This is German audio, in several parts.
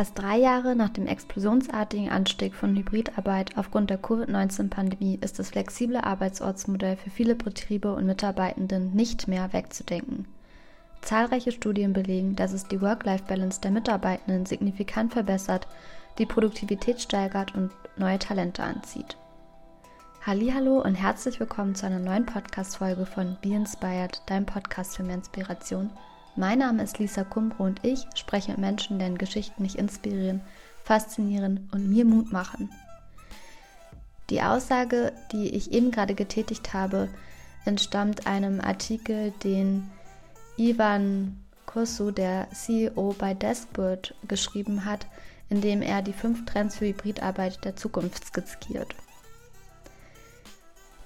Fast drei Jahre nach dem explosionsartigen Anstieg von Hybridarbeit aufgrund der Covid-19-Pandemie ist das flexible Arbeitsortsmodell für viele Betriebe und Mitarbeitenden nicht mehr wegzudenken. Zahlreiche Studien belegen, dass es die Work-Life-Balance der Mitarbeitenden signifikant verbessert, die Produktivität steigert und neue Talente anzieht. Hallo und herzlich willkommen zu einer neuen Podcast-Folge von Be Inspired, deinem Podcast für mehr Inspiration mein Name ist Lisa Kumbro und ich spreche mit Menschen, deren Geschichten mich inspirieren, faszinieren und mir Mut machen. Die Aussage, die ich eben gerade getätigt habe, entstammt einem Artikel, den Ivan Kursu, der CEO bei Deskbird, geschrieben hat, in dem er die fünf Trends für Hybridarbeit der Zukunft skizziert.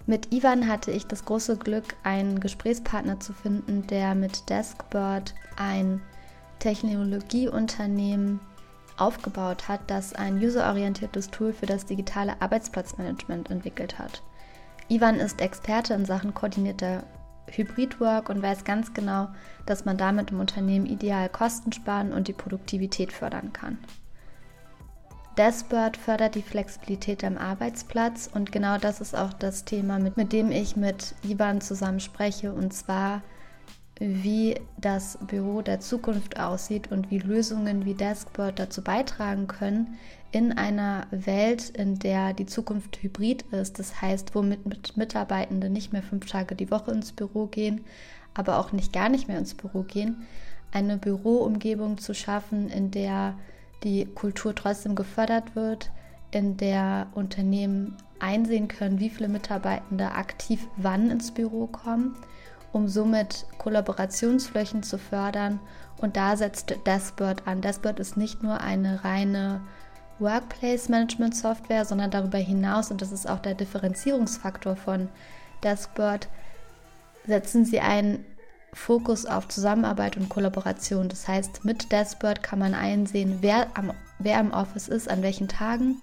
Mit Ivan hatte ich das große Glück, einen Gesprächspartner zu finden, der mit Deskbird ein Technologieunternehmen aufgebaut hat, das ein userorientiertes Tool für das digitale Arbeitsplatzmanagement entwickelt hat. Ivan ist Experte in Sachen koordinierter Hybridwork und weiß ganz genau, dass man damit im Unternehmen ideal Kosten sparen und die Produktivität fördern kann. Dashboard fördert die Flexibilität am Arbeitsplatz und genau das ist auch das Thema, mit, mit dem ich mit Ivan zusammen spreche und zwar wie das Büro der Zukunft aussieht und wie Lösungen wie Deskboard dazu beitragen können, in einer Welt, in der die Zukunft hybrid ist, das heißt, womit Mitarbeitende nicht mehr fünf Tage die Woche ins Büro gehen, aber auch nicht gar nicht mehr ins Büro gehen, eine Büroumgebung zu schaffen, in der die Kultur trotzdem gefördert wird, in der Unternehmen einsehen können, wie viele Mitarbeitende aktiv wann ins Büro kommen, um somit Kollaborationsflächen zu fördern. Und da setzt Dashboard an. Dashboard ist nicht nur eine reine Workplace Management Software, sondern darüber hinaus, und das ist auch der Differenzierungsfaktor von Dashboard, setzen sie ein Fokus auf Zusammenarbeit und Kollaboration. Das heißt, mit Dashboard kann man einsehen, wer, am, wer im Office ist, an welchen Tagen,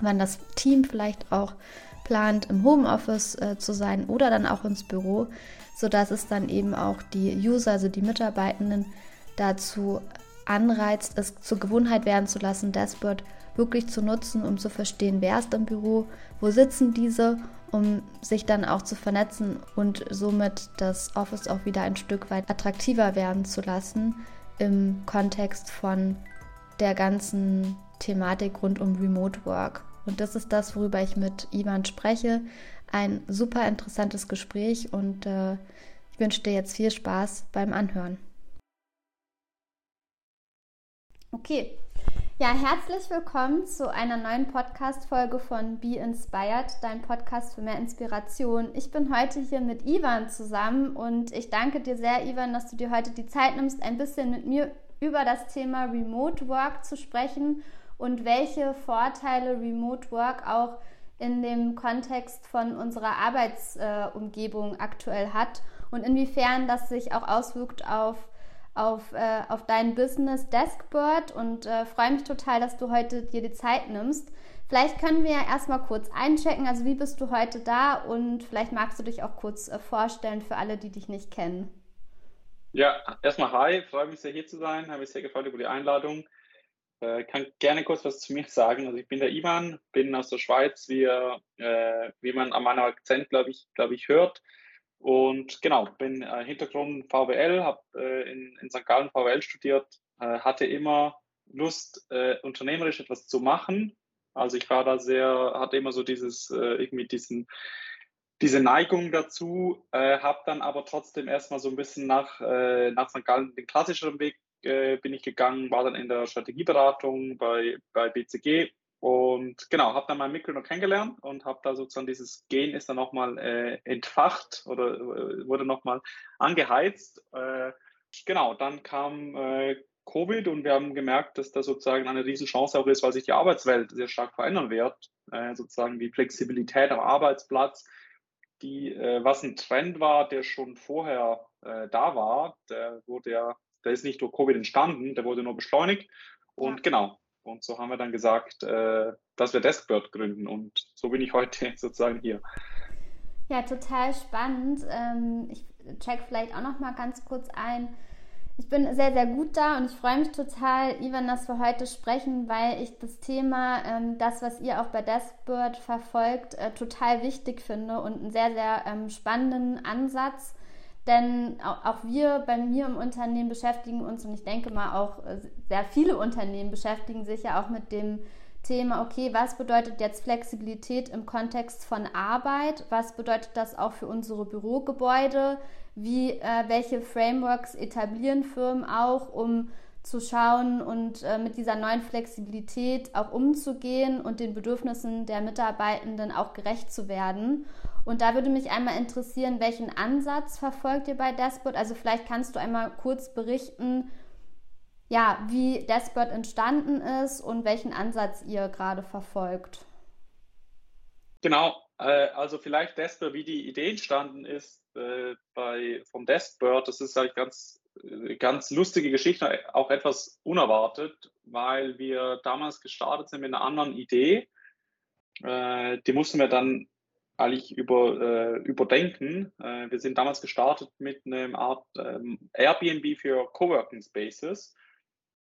wann das Team vielleicht auch plant, im Homeoffice äh, zu sein oder dann auch ins Büro, sodass es dann eben auch die User, also die Mitarbeitenden, dazu anreizt, es zur Gewohnheit werden zu lassen, Dashboard wirklich zu nutzen, um zu verstehen, wer ist im Büro, wo sitzen diese um sich dann auch zu vernetzen und somit das Office auch wieder ein Stück weit attraktiver werden zu lassen im Kontext von der ganzen Thematik rund um Remote Work. Und das ist das, worüber ich mit Ivan spreche. Ein super interessantes Gespräch und äh, ich wünsche dir jetzt viel Spaß beim Anhören. Okay, ja, herzlich willkommen zu einer neuen Podcast-Folge von Be Inspired, dein Podcast für mehr Inspiration. Ich bin heute hier mit Ivan zusammen und ich danke dir sehr, Ivan, dass du dir heute die Zeit nimmst, ein bisschen mit mir über das Thema Remote Work zu sprechen und welche Vorteile Remote Work auch in dem Kontext von unserer Arbeitsumgebung äh, aktuell hat und inwiefern das sich auch auswirkt auf auf, äh, auf dein Business Deskboard und äh, freue mich total, dass du heute dir die Zeit nimmst. Vielleicht können wir ja erstmal kurz einchecken, also wie bist du heute da und vielleicht magst du dich auch kurz äh, vorstellen für alle, die dich nicht kennen. Ja, erstmal hi, freue mich sehr hier zu sein, habe mich sehr gefreut über die Einladung. Äh, kann gerne kurz was zu mir sagen. Also ich bin der Ivan, bin aus der Schweiz, wie, äh, wie man an meinem Akzent, glaube ich, glaube ich, hört. Und genau, bin äh, Hintergrund VWL, habe äh, in, in St. Gallen VWL studiert, äh, hatte immer Lust, äh, unternehmerisch etwas zu machen. Also ich war da sehr, hatte immer so dieses, äh, irgendwie diesen, diese Neigung dazu, äh, habe dann aber trotzdem erstmal so ein bisschen nach, nach St. Gallen den klassischeren Weg bin ich gegangen, war dann in der Strategieberatung bei, bei BCG und genau, habe dann meinen Mitgründer kennengelernt und habe da sozusagen dieses Gen ist dann nochmal äh, entfacht oder äh, wurde nochmal angeheizt. Äh, genau, dann kam äh, Covid und wir haben gemerkt, dass das sozusagen eine Riesenchance auch ist, weil sich die Arbeitswelt sehr stark verändern wird. Äh, sozusagen die Flexibilität am Arbeitsplatz, die, äh, was ein Trend war, der schon vorher äh, da war, der wurde ja, der ist nicht durch Covid entstanden, der wurde nur beschleunigt. Und ja. genau, und so haben wir dann gesagt, äh, dass wir Deskbird gründen. Und so bin ich heute sozusagen hier. Ja, total spannend. Ähm, ich check vielleicht auch noch mal ganz kurz ein. Ich bin sehr, sehr gut da und ich freue mich total, Ivan, dass wir heute sprechen, weil ich das Thema, ähm, das, was ihr auch bei Deskbird verfolgt, äh, total wichtig finde und einen sehr, sehr ähm, spannenden Ansatz. Denn auch, wir bei mir im Unternehmen beschäftigen uns und ich denke mal auch äh, sehr viele Unternehmen beschäftigen sich ja auch mit dem Thema, okay, was bedeutet jetzt Flexibilität im Kontext von Arbeit? Was bedeutet das auch für unsere Bürogebäude? Wie, äh, welche Frameworks etablieren Firmen auch, um zu schauen und äh, mit dieser neuen Flexibilität auch umzugehen und den Bedürfnissen der Mitarbeitenden auch gerecht zu werden. Und da würde mich einmal interessieren, welchen Ansatz verfolgt ihr bei Despot? Also vielleicht kannst du einmal kurz berichten, ja, wie Despot entstanden ist und welchen Ansatz ihr gerade verfolgt. Genau, äh, also vielleicht Despot, wie die Idee entstanden ist äh, bei, vom Deskbird, das ist halt ganz, äh, ganz lustige Geschichte, auch etwas unerwartet, weil wir damals gestartet sind mit einer anderen Idee. die mussten wir dann eigentlich über, äh, überdenken. Äh, wir sind damals gestartet mit einer Art ähm, Airbnb für Coworking Spaces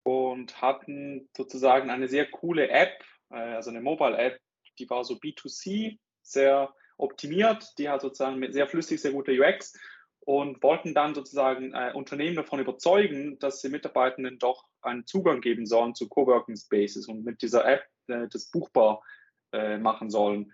und hatten sozusagen eine sehr coole App, äh, also eine Mobile App, die war so B2C, sehr optimiert, die hat sozusagen mit sehr flüssig, sehr guter UX und wollten dann sozusagen äh, Unternehmen davon überzeugen, dass sie Mitarbeitenden doch einen Zugang geben sollen zu Coworking Spaces und mit dieser App äh, das buchbar äh, machen sollen.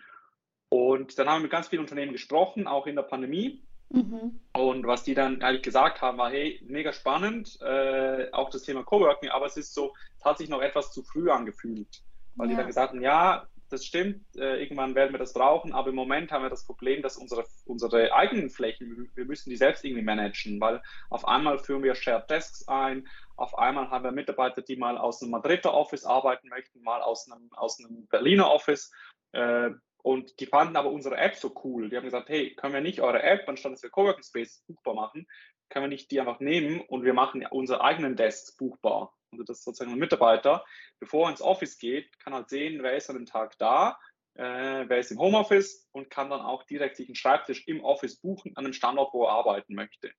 Und dann haben wir mit ganz vielen Unternehmen gesprochen, auch in der Pandemie. Mhm. Und was die dann eigentlich gesagt haben, war, hey, mega spannend, äh, auch das Thema Coworking, aber es ist so, es hat sich noch etwas zu früh angefühlt. Weil ja. die dann gesagt haben, ja, das stimmt, äh, irgendwann werden wir das brauchen, aber im Moment haben wir das Problem, dass unsere, unsere eigenen Flächen, wir müssen die selbst irgendwie managen, weil auf einmal führen wir Shared Desks ein, auf einmal haben wir Mitarbeiter, die mal aus einem Madrider Office arbeiten möchten, mal aus einem, aus einem Berliner Office. Äh, und die fanden aber unsere App so cool. Die haben gesagt, hey, können wir nicht eure App, anstatt dass wir Coworking Space buchbar machen, können wir nicht die einfach nehmen und wir machen unsere eigenen Desks buchbar. Also das ist sozusagen ein Mitarbeiter, bevor er ins Office geht, kann halt sehen, wer ist an dem Tag da, äh, wer ist im Homeoffice und kann dann auch direkt sich einen Schreibtisch im Office buchen an dem Standort, wo er arbeiten möchte.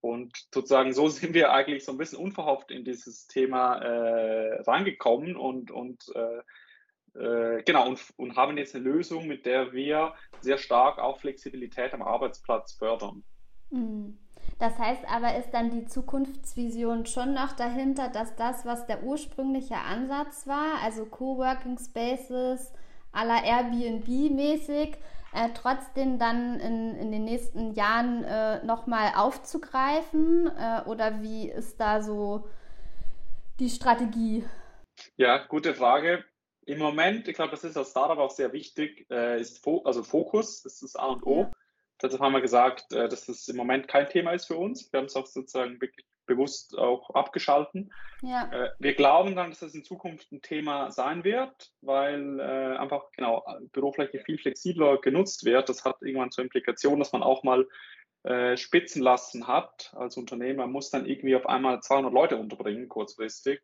Und sozusagen so sind wir eigentlich so ein bisschen unverhofft in dieses Thema äh, reingekommen und, und äh, äh, genau, und, und haben jetzt eine Lösung, mit der wir sehr stark auch Flexibilität am Arbeitsplatz fördern. Mhm. Das heißt aber, ist dann die Zukunftsvision schon noch dahinter, dass das, was der ursprüngliche Ansatz war, also Coworking Spaces à la Airbnb-mäßig, äh, trotzdem dann in, in den nächsten Jahren äh, nochmal aufzugreifen? Äh, oder wie ist da so die Strategie? Ja, gute Frage. Im Moment, ich glaube, das ist als Startup auch sehr wichtig, äh, ist Fo also Fokus, das ist A und O. Ja. Deshalb haben wir gesagt, äh, dass das im Moment kein Thema ist für uns. Wir haben es auch sozusagen bewusst auch abgeschalten. Ja. Äh, wir glauben dann, dass das in Zukunft ein Thema sein wird, weil einfach genau Bürofläche viel flexibler genutzt wird. Das hat irgendwann zur Implikation, dass man auch mal spitzen lassen hat als Unternehmer, muss dann irgendwie auf einmal 200 Leute unterbringen, kurzfristig.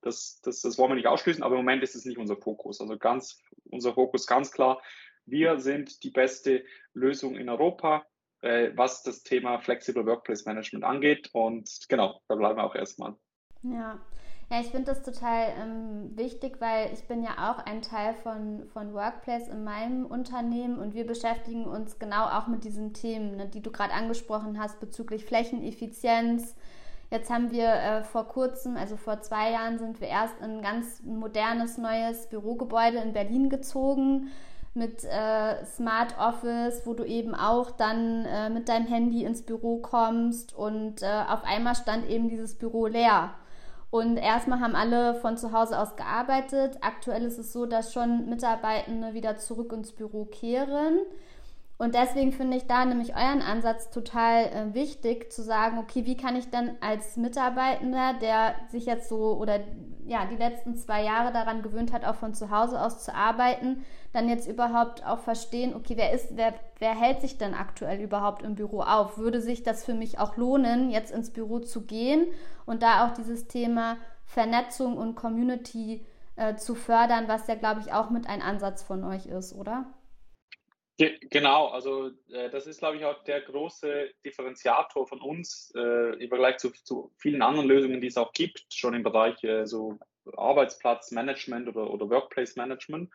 Das, das, das wollen wir nicht ausschließen, aber im Moment ist es nicht unser Fokus. Also ganz, unser Fokus ganz klar, wir sind die beste Lösung in Europa, äh, was das Thema Flexible Workplace Management angeht. Und genau, da bleiben wir auch erstmal. Ja. Ja, ich finde das total ähm, wichtig, weil ich bin ja auch ein Teil von, von Workplace in meinem Unternehmen und wir beschäftigen uns genau auch mit diesen Themen, ne, die du gerade angesprochen hast bezüglich Flächeneffizienz, Jetzt haben wir äh, vor kurzem, also vor zwei Jahren, sind wir erst in ein ganz modernes neues Bürogebäude in Berlin gezogen mit äh, Smart Office, wo du eben auch dann äh, mit deinem Handy ins Büro kommst und äh, auf einmal stand eben dieses Büro leer. Und erstmal haben alle von zu Hause aus gearbeitet. Aktuell ist es so, dass schon Mitarbeitende wieder zurück ins Büro kehren. Und deswegen finde ich da nämlich euren Ansatz total äh, wichtig, zu sagen, okay, wie kann ich denn als Mitarbeitender, der sich jetzt so oder ja, die letzten zwei Jahre daran gewöhnt hat, auch von zu Hause aus zu arbeiten, dann jetzt überhaupt auch verstehen, okay, wer ist, wer, wer hält sich denn aktuell überhaupt im Büro auf? Würde sich das für mich auch lohnen, jetzt ins Büro zu gehen und da auch dieses Thema Vernetzung und Community äh, zu fördern, was ja, glaube ich, auch mit ein Ansatz von euch ist, oder? Genau, also äh, das ist, glaube ich, auch der große Differenziator von uns äh, im Vergleich zu, zu, vielen anderen Lösungen, die es auch gibt, schon im Bereich äh, so Arbeitsplatzmanagement oder, oder Workplace Management,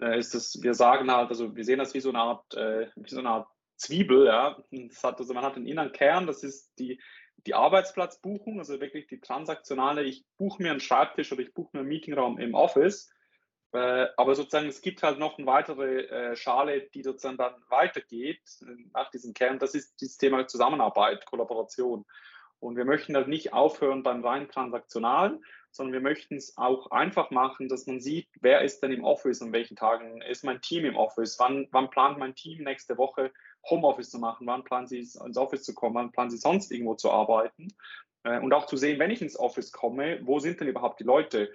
äh, ist das, wir sagen halt, also wir sehen das wie so eine Art, äh, wie so eine Art Zwiebel, ja. Hat, also man hat den inneren Kern, das ist die, die Arbeitsplatzbuchung, also wirklich die transaktionale, ich buche mir einen Schreibtisch oder ich buche mir einen Meetingraum im Office äh, aber sozusagen, es gibt halt noch eine weitere äh, Schale, die sozusagen dann weitergeht äh, nach diesem Kern. Das ist dieses Thema Zusammenarbeit, Kollaboration. Und wir möchten halt nicht aufhören beim rein transaktionalen, sondern wir möchten es auch einfach machen, dass man sieht, wer ist denn im Office, an welchen Tagen ist mein Team im Office, wann, wann plant mein Team nächste Woche Homeoffice zu machen, wann planen sie ins Office zu kommen, wann planen sie sonst irgendwo zu arbeiten. Und auch zu sehen, wenn ich ins Office komme, wo sind denn überhaupt die Leute?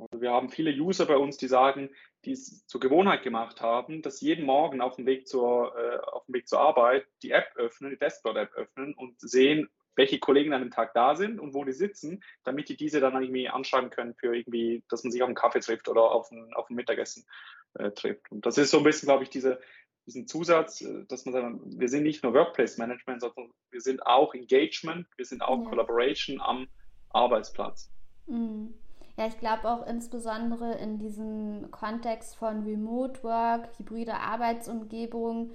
Also wir haben viele User bei uns, die sagen, die es zur Gewohnheit gemacht haben, dass jeden Morgen auf dem Weg zur, äh, auf dem Weg zur Arbeit die App öffnen, die Dashboard-App öffnen und sehen, welche Kollegen an dem Tag da sind und wo die sitzen, damit die diese dann irgendwie anschreiben können für irgendwie, dass man sich auf einen Kaffee trifft oder auf ein, auf ein Mittagessen äh, trifft. Und das ist so ein bisschen, glaube ich, diese, diesen Zusatz, äh, dass man sagt, wir sind nicht nur Workplace Management, sondern wir sind auch Engagement, wir sind auch ja. Collaboration am Arbeitsplatz. Mhm. Ja, ich glaube auch insbesondere in diesem Kontext von Remote Work, hybride Arbeitsumgebung,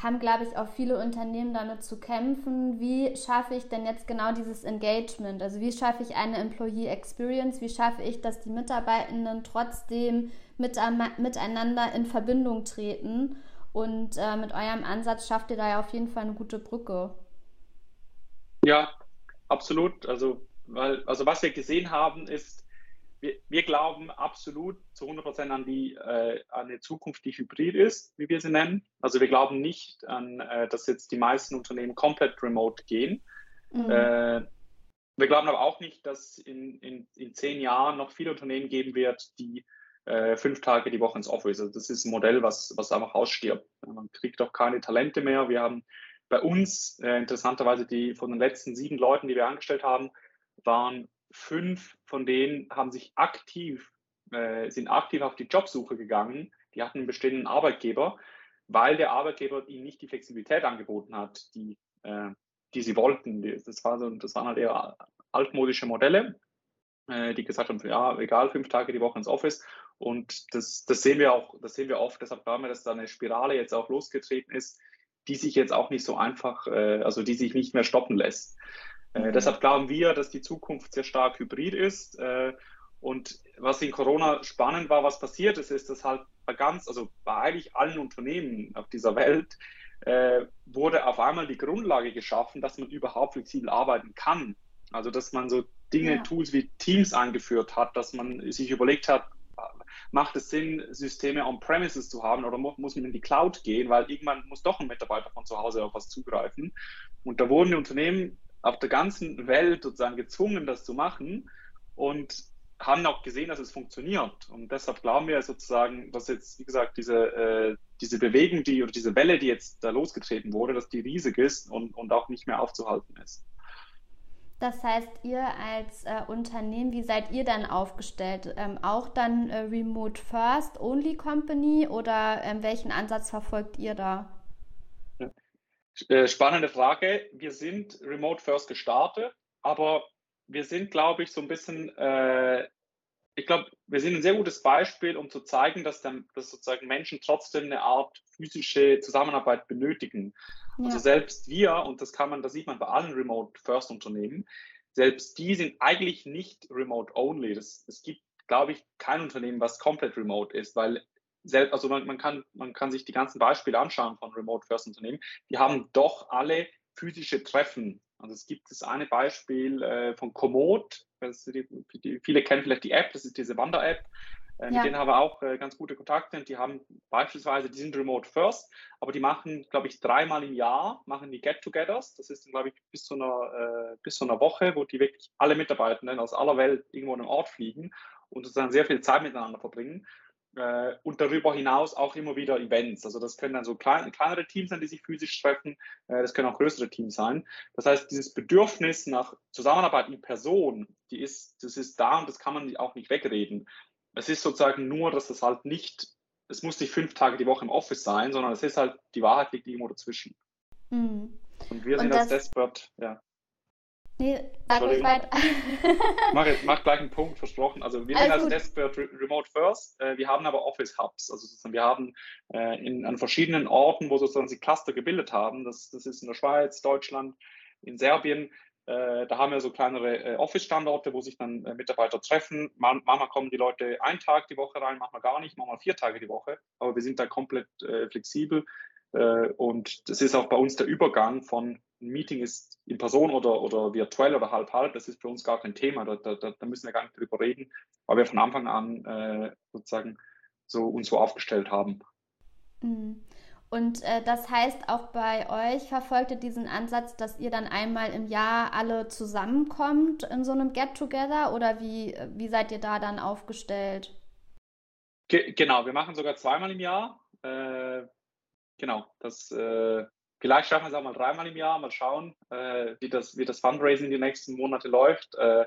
haben, glaube ich, auch viele Unternehmen damit zu kämpfen. Wie schaffe ich denn jetzt genau dieses Engagement? Also wie schaffe ich eine Employee Experience? Wie schaffe ich, dass die Mitarbeitenden trotzdem mit, miteinander in Verbindung treten? Und äh, mit eurem Ansatz schafft ihr da ja auf jeden Fall eine gute Brücke. Ja, absolut. Also weil, also was wir gesehen haben, ist, wir, wir glauben absolut zu 100 Prozent an die äh, an eine Zukunft, die hybrid ist, wie wir sie nennen. Also wir glauben nicht an, äh, dass jetzt die meisten Unternehmen komplett remote gehen. Mhm. Äh, wir glauben aber auch nicht, dass in, in, in zehn Jahren noch viele Unternehmen geben wird, die äh, fünf Tage die Woche ins Office. Also das ist ein Modell, was, was einfach ausstirbt. Man kriegt auch keine Talente mehr. Wir haben bei uns äh, interessanterweise die von den letzten sieben Leuten, die wir angestellt haben, waren fünf von denen haben sich aktiv, äh, sind aktiv auf die Jobsuche gegangen. Die hatten einen bestehenden Arbeitgeber, weil der Arbeitgeber ihnen nicht die Flexibilität angeboten hat, die, äh, die sie wollten. Das, war so, das waren halt eher altmodische Modelle, äh, die gesagt haben, ja, egal, fünf Tage die Woche ins Office. Und das, das sehen wir auch, das sehen wir oft, deshalb glauben wir, dass da eine Spirale jetzt auch losgetreten ist, die sich jetzt auch nicht so einfach, äh, also die sich nicht mehr stoppen lässt. Äh, deshalb glauben wir, dass die Zukunft sehr stark hybrid ist. Äh, und was in Corona spannend war, was passiert ist, ist, dass halt bei ganz, also bei eigentlich allen Unternehmen auf dieser Welt äh, wurde auf einmal die Grundlage geschaffen, dass man überhaupt flexibel arbeiten kann. Also dass man so Dinge, ja. Tools wie Teams eingeführt hat, dass man sich überlegt hat, macht es Sinn, Systeme on-premises zu haben oder muss man in die Cloud gehen, weil irgendwann muss doch ein Mitarbeiter von zu Hause auf was zugreifen. Und da wurden die Unternehmen auf der ganzen Welt sozusagen gezwungen, das zu machen und haben auch gesehen, dass es funktioniert. Und deshalb glauben wir sozusagen, dass jetzt, wie gesagt, diese, äh, diese Bewegung, die oder diese Welle, die jetzt da losgetreten wurde, dass die riesig ist und, und auch nicht mehr aufzuhalten ist. Das heißt, ihr als äh, Unternehmen, wie seid ihr dann aufgestellt? Ähm, auch dann äh, Remote First Only Company oder ähm, welchen Ansatz verfolgt ihr da? Äh, spannende Frage. Wir sind Remote First gestartet, aber wir sind, glaube ich, so ein bisschen, äh, ich glaube, wir sind ein sehr gutes Beispiel, um zu zeigen, dass, dann, dass sozusagen Menschen trotzdem eine Art physische Zusammenarbeit benötigen. Ja. Also selbst wir, und das kann man, das sieht man bei allen Remote First Unternehmen, selbst die sind eigentlich nicht remote only. Das, es gibt, glaube ich, kein Unternehmen, was komplett remote ist, weil selbst, also man, man, kann, man kann sich die ganzen Beispiele anschauen von Remote First Unternehmen, die haben doch alle physische Treffen. Also es gibt das eine Beispiel äh, von Komoot, die, die, viele kennen vielleicht die App, das ist diese Wander-App. Äh, mit ja. denen haben wir auch äh, ganz gute Kontakte und die haben beispielsweise, die sind Remote First, aber die machen, glaube ich, dreimal im Jahr, machen die Get-Togethers. Das ist, glaube ich, bis zu, einer, äh, bis zu einer Woche, wo die wirklich alle Mitarbeitenden aus aller Welt irgendwo an einem Ort fliegen und sozusagen sehr viel Zeit miteinander verbringen. Äh, und darüber hinaus auch immer wieder Events. Also das können dann so klein, kleinere Teams sein, die sich physisch treffen. Äh, das können auch größere Teams sein. Das heißt, dieses Bedürfnis nach Zusammenarbeit in Person, die ist, das ist da und das kann man auch nicht wegreden. Es ist sozusagen nur, dass das halt nicht es muss nicht fünf Tage die Woche im Office sein, sondern es ist halt, die Wahrheit liegt irgendwo dazwischen. Mhm. Und wir sind als Desperate, ja. Nee, sag ruhig weiter. mach, jetzt, mach gleich einen Punkt, versprochen. Also wir Alles sind als Desperate Remote First. Äh, wir haben aber Office Hubs. Also sozusagen wir haben äh, in, an verschiedenen Orten, wo sozusagen sie Cluster gebildet haben. Das, das ist in der Schweiz, Deutschland, in Serbien. Äh, da haben wir so kleinere Office-Standorte, wo sich dann Mitarbeiter treffen. Man, manchmal kommen die Leute einen Tag die Woche rein, manchmal gar nicht, manchmal vier Tage die Woche. Aber wir sind da komplett flexibel. und das ist auch bei uns der Übergang von ein Meeting ist in Person oder, oder virtuell oder halb-halb, das ist für uns gar kein Thema, da, da, da müssen wir gar nicht drüber reden, weil wir von Anfang an äh, sozusagen so uns so aufgestellt haben. Mhm. Und äh, das heißt, auch bei euch verfolgt ihr diesen Ansatz, dass ihr dann einmal im Jahr alle zusammenkommt in so einem Get-Together oder wie, wie seid ihr da dann aufgestellt? Ge genau, wir machen sogar zweimal im Jahr. Äh, genau, das äh, Vielleicht schaffen wir es auch mal dreimal im Jahr, mal schauen, äh, wie, das, wie das Fundraising die nächsten Monate läuft. Äh,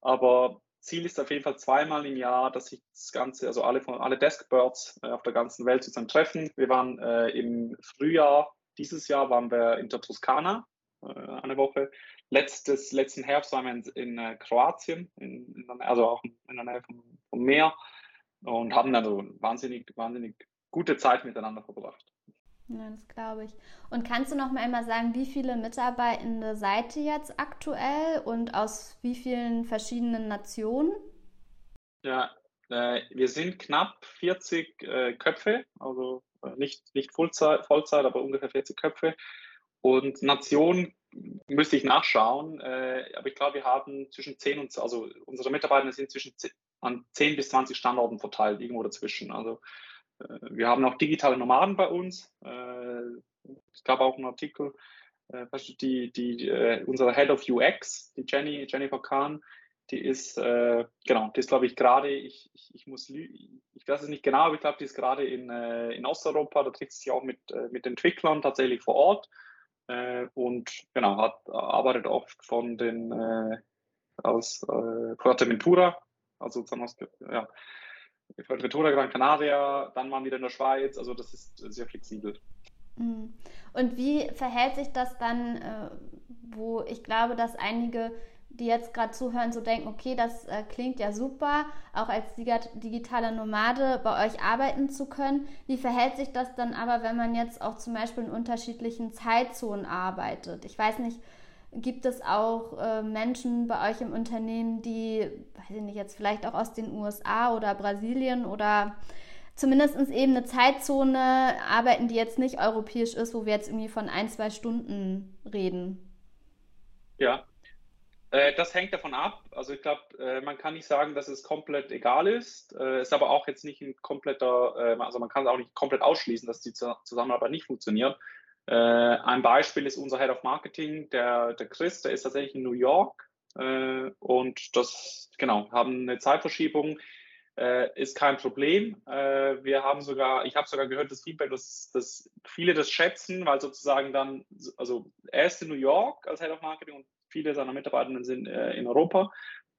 aber Ziel ist auf jeden Fall zweimal im Jahr, dass sich das Ganze, also alle, alle Deskbirds äh, auf der ganzen Welt zusammen treffen. Wir waren äh, im Frühjahr, dieses Jahr waren wir in der Toskana äh, eine Woche. Letztes, letzten Herbst waren wir in, in äh, Kroatien, in, in, also auch in der Nähe vom, vom Meer und haben also wahnsinnig, wahnsinnig gute Zeit miteinander verbracht. Ja, das glaube ich. Und kannst du noch mal einmal sagen, wie viele Mitarbeitende seid ihr jetzt aktuell und aus wie vielen verschiedenen Nationen? Ja, äh, wir sind knapp 40 äh, Köpfe, also äh, nicht, nicht Vollzeit, Vollzeit, aber ungefähr 40 Köpfe. Und Nation müsste ich nachschauen, äh, aber ich glaube, wir haben zwischen 10 und, also unsere Mitarbeiter sind zwischen 10, an 10 bis 20 Standorten verteilt, irgendwo dazwischen. Also wir haben auch digitale Nomaden bei uns. Äh, es gab auch einen Artikel, äh, die, die, unsere Head of UX, die Jenny, Jennifer Kahn, die ist, genau, die ist, glaube ich, gerade, ich, ich, ich, muss, ich weiß es nicht genau, aber ich glaube, die ist gerade in, in Osteuropa, da trifft sie sich auch mit, mit Entwicklern tatsächlich vor Ort und genau, hat, arbeitet oft von den, aus Fuerteventura, also sozusagen aus, ja, Fuerteventura, Gran Canaria, dann mal wieder in der Schweiz. Also das ist sehr flexibel. Mhm. Und wie verhält sich das dann, äh, wo ich glaube, dass einige, die jetzt gerade zuhören, so denken, okay, das äh, klingt ja super, auch als digitale Nomade bei euch arbeiten zu können. Wie verhält sich das dann aber, wenn man jetzt auch zum Beispiel in unterschiedlichen Zeitzonen arbeitet? Ich weiß nicht, Gibt es auch äh, Menschen bei euch im Unternehmen, die, weiß ich nicht, jetzt vielleicht auch aus den USA oder Brasilien oder zumindest eben eine Zeitzone arbeiten, die jetzt nicht europäisch ist, wo wir jetzt irgendwie von ein, zwei Stunden reden? Ja, äh, das hängt davon ab. Also ich glaube, äh, man kann nicht sagen, dass es komplett egal ist. Äh, ist aber auch jetzt nicht ein kompletter, äh, also man kann es auch nicht komplett ausschließen, dass die Zusammenarbeit nicht funktioniert. Äh, ein Beispiel ist unser Head of Marketing, der, der Chris, der ist tatsächlich in New York äh, und das, genau, haben eine Zeitverschiebung, äh, ist kein Problem. Äh, wir haben sogar, ich habe sogar gehört, das Feedback, dass, dass viele das schätzen, weil sozusagen dann, also er ist in New York als Head of Marketing und viele seiner Mitarbeitenden sind äh, in Europa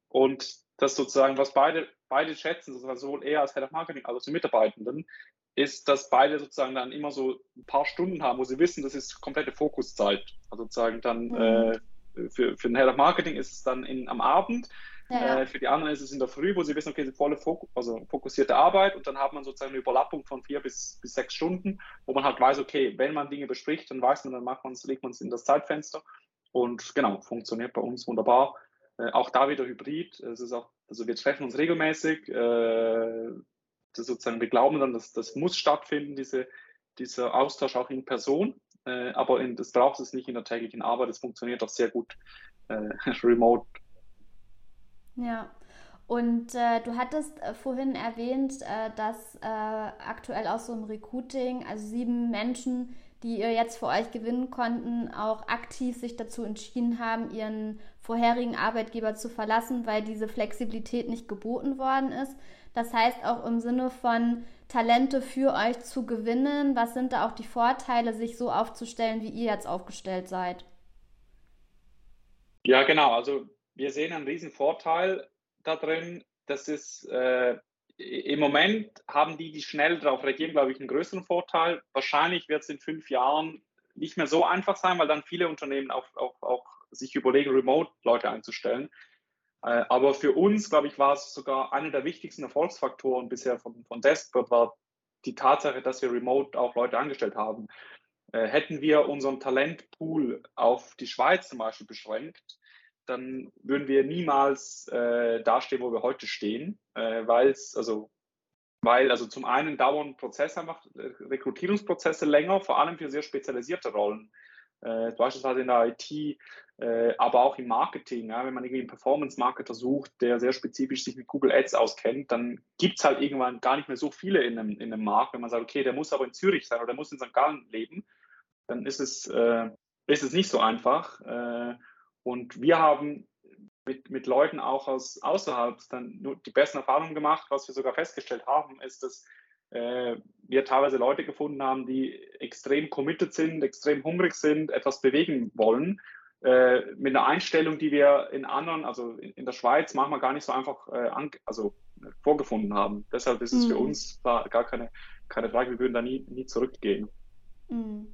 und das sozusagen, was beide, beide schätzen, sowohl er als Head of Marketing als auch die Mitarbeitenden, ist, dass beide sozusagen dann immer so ein paar Stunden haben, wo sie wissen, das ist komplette Fokuszeit. Also sozusagen dann mhm. äh, für, für den Head of Marketing ist es dann in, am Abend, ja. äh, für die anderen ist es in der Früh, wo sie wissen, okay, volle Fokus, also fokussierte Arbeit und dann hat man sozusagen eine Überlappung von vier bis, bis sechs Stunden, wo man halt weiß, okay, wenn man Dinge bespricht, dann weiß man, dann macht man es, legt man es in das Zeitfenster und genau, funktioniert bei uns wunderbar. Äh, auch da wieder Hybrid. Es ist auch, also wir treffen uns regelmäßig. Äh, das sozusagen, wir glauben dann, dass das muss stattfinden, diese, dieser Austausch auch in Person. Äh, aber in, das braucht es nicht in der täglichen Arbeit. Das funktioniert auch sehr gut äh, remote. Ja. Und äh, du hattest äh, vorhin erwähnt, äh, dass äh, aktuell auch so im Recruiting, also sieben Menschen, die ihr jetzt für euch gewinnen konnten, auch aktiv sich dazu entschieden haben, ihren vorherigen Arbeitgeber zu verlassen, weil diese Flexibilität nicht geboten worden ist. Das heißt auch im Sinne von Talente für euch zu gewinnen. Was sind da auch die Vorteile, sich so aufzustellen, wie ihr jetzt aufgestellt seid? Ja, genau. Also wir sehen einen riesen Vorteil da drin. Das ist, äh, im Moment haben die, die schnell darauf reagieren, glaube ich, einen größeren Vorteil. Wahrscheinlich wird es in fünf Jahren nicht mehr so einfach sein, weil dann viele Unternehmen auch, auch, auch sich überlegen, Remote-Leute einzustellen. Äh, aber für uns, glaube ich, war es sogar einer der wichtigsten Erfolgsfaktoren bisher von, von Deskbird, war die Tatsache, dass wir remote auch Leute angestellt haben. Äh, hätten wir unseren Talentpool auf die Schweiz zum Beispiel beschränkt, dann würden wir niemals äh, dastehen, wo wir heute stehen, äh, weil also, weil, also zum einen dauern Prozesse einfach, äh, Rekrutierungsprozesse länger, vor allem für sehr spezialisierte Rollen. Äh, beispielsweise in der IT, äh, aber auch im Marketing. Ja, wenn man irgendwie einen Performance-Marketer sucht, der sehr spezifisch sich mit Google Ads auskennt, dann gibt es halt irgendwann gar nicht mehr so viele in einem, in einem Markt. Wenn man sagt, okay, der muss aber in Zürich sein oder der muss in St. Gallen leben, dann ist es, äh, ist es nicht so einfach. Äh, und wir haben mit, mit Leuten auch aus außerhalb dann die besten Erfahrungen gemacht. Was wir sogar festgestellt haben, ist, dass äh, wir teilweise Leute gefunden haben, die extrem committed sind, extrem hungrig sind, etwas bewegen wollen. Äh, mit einer Einstellung, die wir in anderen, also in, in der Schweiz, manchmal gar nicht so einfach äh, an, also, vorgefunden haben. Deshalb ist es mhm. für uns gar keine, keine Frage, wir würden da nie, nie zurückgehen. Mhm.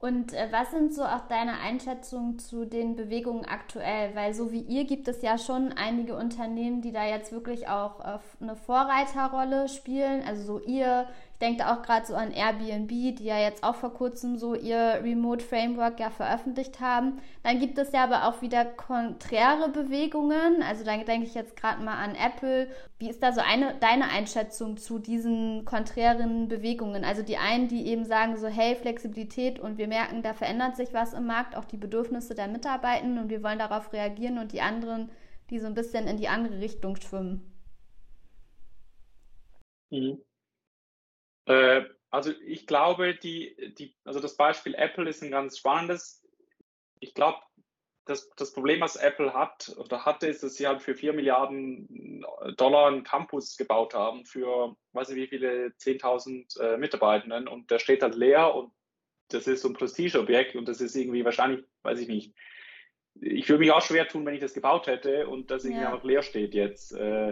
Und äh, was sind so auch deine Einschätzungen zu den Bewegungen aktuell? Weil so wie ihr gibt es ja schon einige Unternehmen, die da jetzt wirklich auch äh, eine Vorreiterrolle spielen. Also so ihr, ich denke auch gerade so an Airbnb, die ja jetzt auch vor kurzem so ihr Remote Framework ja veröffentlicht haben. Dann gibt es ja aber auch wieder konträre Bewegungen. Also da denke ich jetzt gerade mal an Apple. Wie ist da so eine, deine Einschätzung zu diesen konträren Bewegungen? Also die einen, die eben sagen so, hey, Flexibilität und wir merken, da verändert sich was im Markt, auch die Bedürfnisse der Mitarbeitenden und wir wollen darauf reagieren und die anderen, die so ein bisschen in die andere Richtung schwimmen. Mhm. Äh, also ich glaube, die, die, also das Beispiel Apple ist ein ganz spannendes. Ich glaube, das, das Problem, was Apple hat oder hatte, ist, dass sie halt für 4 Milliarden Dollar einen Campus gebaut haben für, weiß ich wie viele, 10.000 äh, Mitarbeitenden und der steht halt leer und das ist so ein Prestigeobjekt und das ist irgendwie wahrscheinlich, weiß ich nicht. Ich würde mich auch schwer tun, wenn ich das gebaut hätte und das irgendwie ja. einfach leer steht jetzt. Äh,